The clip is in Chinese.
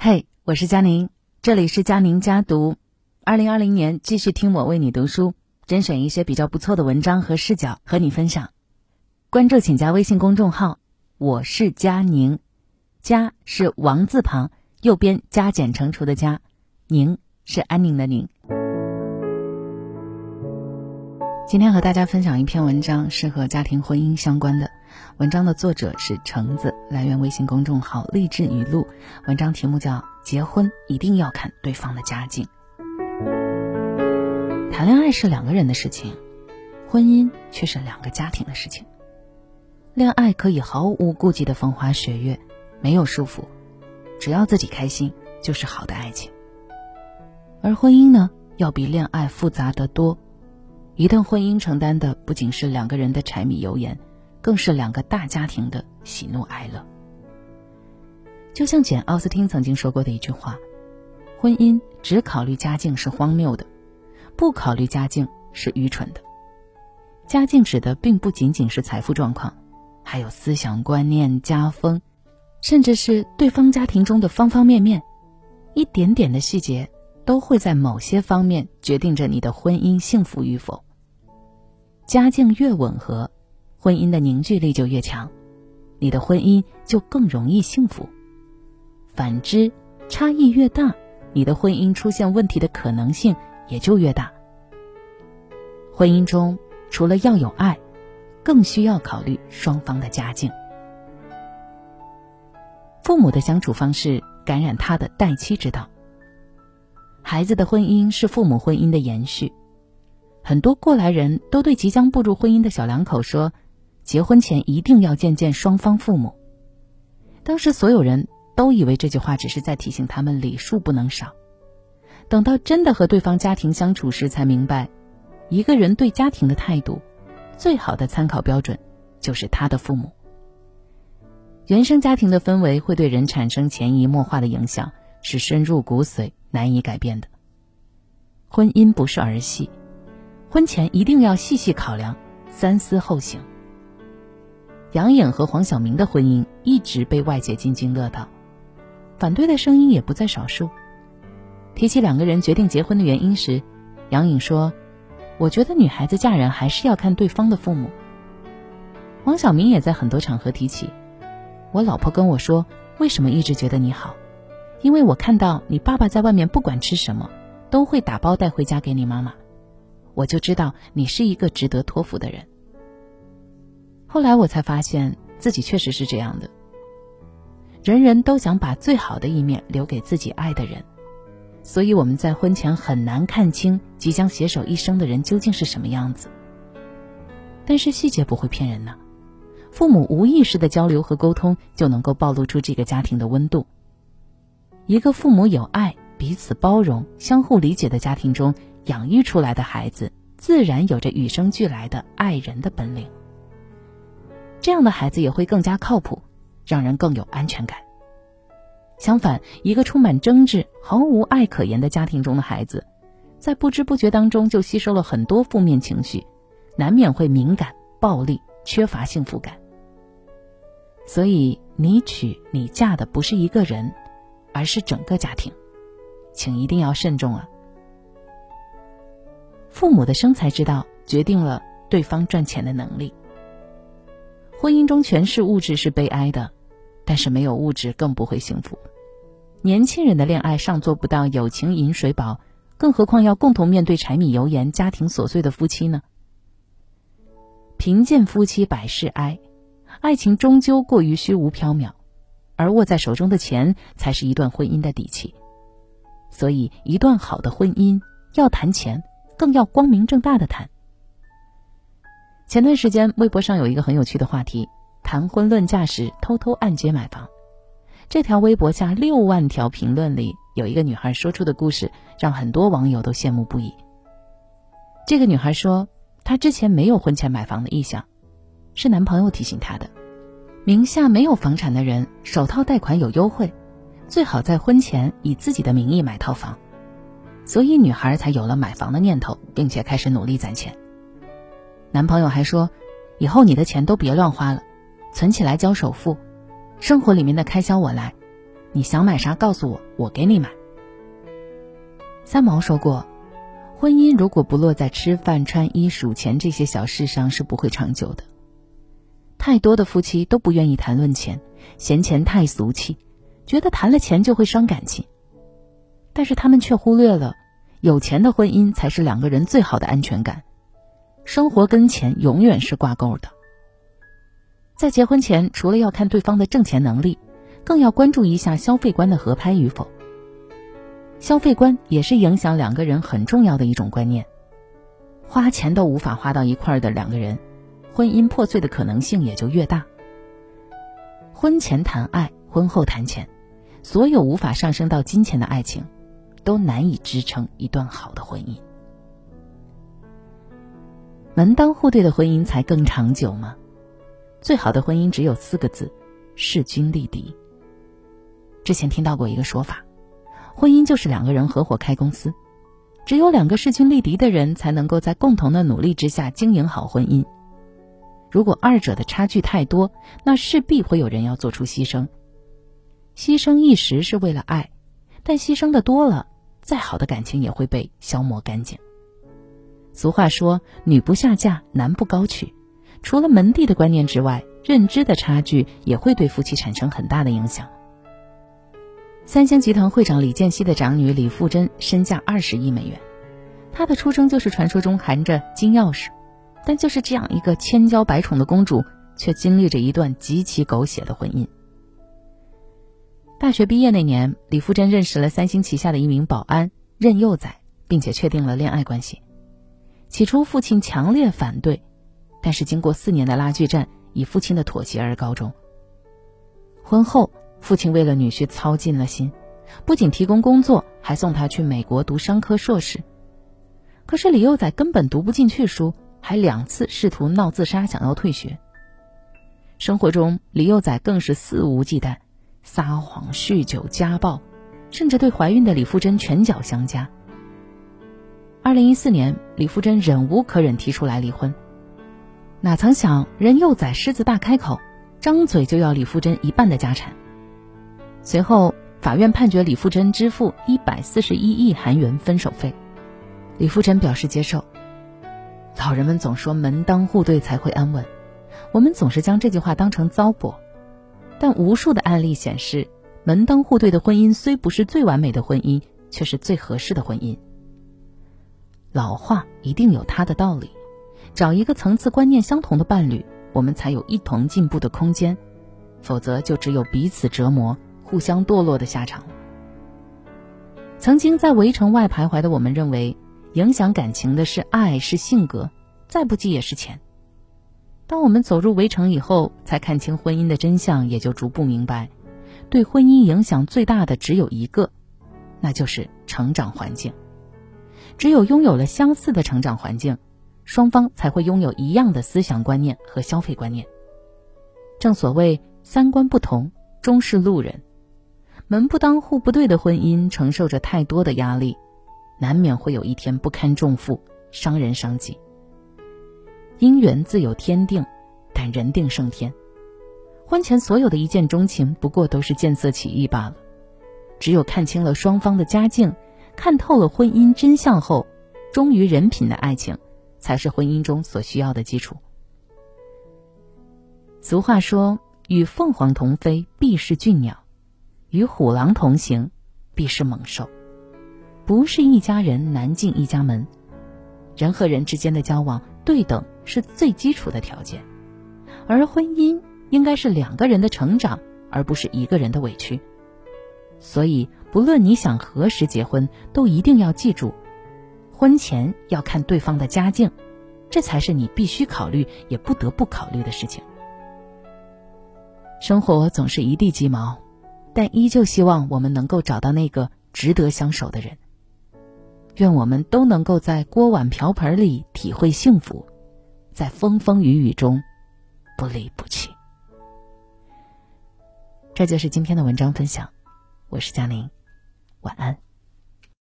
嘿，我是佳宁，这里是佳宁家读。二零二零年继续听我为你读书，甄选一些比较不错的文章和视角和你分享。关注请加微信公众号，我是佳宁，佳是王字旁，右边加减乘除的加，宁是安宁的宁。今天和大家分享一篇文章，是和家庭婚姻相关的。文章的作者是橙子，来源微信公众号励志语录。文章题目叫《结婚一定要看对方的家境》。谈恋爱是两个人的事情，婚姻却是两个家庭的事情。恋爱可以毫无顾忌的风花雪月，没有束缚，只要自己开心就是好的爱情。而婚姻呢，要比恋爱复杂得多。一段婚姻承担的不仅是两个人的柴米油盐，更是两个大家庭的喜怒哀乐。就像简·奥斯汀曾经说过的一句话：“婚姻只考虑家境是荒谬的，不考虑家境是愚蠢的。”家境指的并不仅仅是财富状况，还有思想观念、家风，甚至是对方家庭中的方方面面，一点点的细节都会在某些方面决定着你的婚姻幸福与否。家境越吻合，婚姻的凝聚力就越强，你的婚姻就更容易幸福。反之，差异越大，你的婚姻出现问题的可能性也就越大。婚姻中除了要有爱，更需要考虑双方的家境。父母的相处方式感染他的待妻之道。孩子的婚姻是父母婚姻的延续。很多过来人都对即将步入婚姻的小两口说：“结婚前一定要见见双方父母。”当时所有人都以为这句话只是在提醒他们礼数不能少。等到真的和对方家庭相处时，才明白，一个人对家庭的态度，最好的参考标准就是他的父母。原生家庭的氛围会对人产生潜移默化的影响，是深入骨髓、难以改变的。婚姻不是儿戏。婚前一定要细细考量，三思后行。杨颖和黄晓明的婚姻一直被外界津津乐道，反对的声音也不在少数。提起两个人决定结婚的原因时，杨颖说：“我觉得女孩子嫁人还是要看对方的父母。”黄晓明也在很多场合提起：“我老婆跟我说，为什么一直觉得你好？因为我看到你爸爸在外面不管吃什么，都会打包带回家给你妈妈。”我就知道你是一个值得托付的人。后来我才发现自己确实是这样的。人人都想把最好的一面留给自己爱的人，所以我们在婚前很难看清即将携手一生的人究竟是什么样子。但是细节不会骗人呢，父母无意识的交流和沟通就能够暴露出这个家庭的温度。一个父母有爱、彼此包容、相互理解的家庭中。养育出来的孩子，自然有着与生俱来的爱人的本领。这样的孩子也会更加靠谱，让人更有安全感。相反，一个充满争执、毫无爱可言的家庭中的孩子，在不知不觉当中就吸收了很多负面情绪，难免会敏感、暴力、缺乏幸福感。所以，你娶你嫁的不是一个人，而是整个家庭，请一定要慎重啊！父母的生财之道决定了对方赚钱的能力。婚姻中全是物质是悲哀的，但是没有物质更不会幸福。年轻人的恋爱尚做不到友情饮水饱，更何况要共同面对柴米油盐、家庭琐碎的夫妻呢？贫贱夫妻百事哀，爱情终究过于虚无缥缈，而握在手中的钱才是一段婚姻的底气。所以，一段好的婚姻要谈钱。更要光明正大的谈。前段时间，微博上有一个很有趣的话题：谈婚论嫁时偷偷按揭买房。这条微博下六万条评论里，有一个女孩说出的故事，让很多网友都羡慕不已。这个女孩说，她之前没有婚前买房的意向，是男朋友提醒她的。名下没有房产的人，首套贷款有优惠，最好在婚前以自己的名义买套房。所以女孩才有了买房的念头，并且开始努力攒钱。男朋友还说：“以后你的钱都别乱花了，存起来交首付，生活里面的开销我来，你想买啥告诉我，我给你买。三毛说过，婚姻如果不落在吃饭、穿衣、数钱这些小事上，是不会长久的。太多的夫妻都不愿意谈论钱，嫌钱太俗气，觉得谈了钱就会伤感情。但是他们却忽略了，有钱的婚姻才是两个人最好的安全感。生活跟钱永远是挂钩的。在结婚前，除了要看对方的挣钱能力，更要关注一下消费观的合拍与否。消费观也是影响两个人很重要的一种观念。花钱都无法花到一块儿的两个人，婚姻破碎的可能性也就越大。婚前谈爱，婚后谈钱，所有无法上升到金钱的爱情，都难以支撑一段好的婚姻。门当户对的婚姻才更长久吗？最好的婚姻只有四个字：势均力敌。之前听到过一个说法，婚姻就是两个人合伙开公司，只有两个势均力敌的人才能够在共同的努力之下经营好婚姻。如果二者的差距太多，那势必会有人要做出牺牲。牺牲一时是为了爱，但牺牲的多了，再好的感情也会被消磨干净。俗话说：“女不下嫁，男不高娶。”除了门第的观念之外，认知的差距也会对夫妻产生很大的影响。三星集团会长李健熙的长女李富珍身价二十亿美元，她的出生就是传说中含着金钥匙，但就是这样一个千娇百宠的公主，却经历着一段极其狗血的婚姻。大学毕业那年，李富珍认识了三星旗下的一名保安任佑宰，并且确定了恋爱关系。起初，父亲强烈反对，但是经过四年的拉锯战，以父亲的妥协而告终。婚后，父亲为了女婿操尽了心，不仅提供工作，还送他去美国读商科硕士。可是李幼宰根本读不进去书，还两次试图闹自杀，想要退学。生活中，李幼宰更是肆无忌惮，撒谎、酗酒、家暴，甚至对怀孕的李富珍拳脚相加。二零一四年，李富珍忍无可忍，提出来离婚。哪曾想，人幼宰狮子大开口，张嘴就要李富珍一半的家产。随后，法院判决李富珍支付一百四十一亿韩元分手费。李富珍表示接受。老人们总说门当户对才会安稳，我们总是将这句话当成糟粕。但无数的案例显示，门当户对的婚姻虽不是最完美的婚姻，却是最合适的婚姻。老话一定有它的道理，找一个层次观念相同的伴侣，我们才有一同进步的空间，否则就只有彼此折磨、互相堕落的下场。曾经在围城外徘徊的我们，认为影响感情的是爱，是性格，再不济也是钱。当我们走入围城以后，才看清婚姻的真相，也就逐步明白，对婚姻影响最大的只有一个，那就是成长环境。只有拥有了相似的成长环境，双方才会拥有一样的思想观念和消费观念。正所谓三观不同，终是路人。门不当户不对的婚姻承受着太多的压力，难免会有一天不堪重负，伤人伤己。姻缘自有天定，但人定胜天。婚前所有的一见钟情，不过都是见色起意罢了。只有看清了双方的家境。看透了婚姻真相后，忠于人品的爱情，才是婚姻中所需要的基础。俗话说：“与凤凰同飞，必是俊鸟；与虎狼同行，必是猛兽。”不是一家人难进一家门。人和人之间的交往，对等是最基础的条件，而婚姻应该是两个人的成长，而不是一个人的委屈。所以，不论你想何时结婚，都一定要记住，婚前要看对方的家境，这才是你必须考虑也不得不考虑的事情。生活总是一地鸡毛，但依旧希望我们能够找到那个值得相守的人。愿我们都能够在锅碗瓢盆里体会幸福，在风风雨雨中不离不弃。这就是今天的文章分享。我是佳宁，晚安。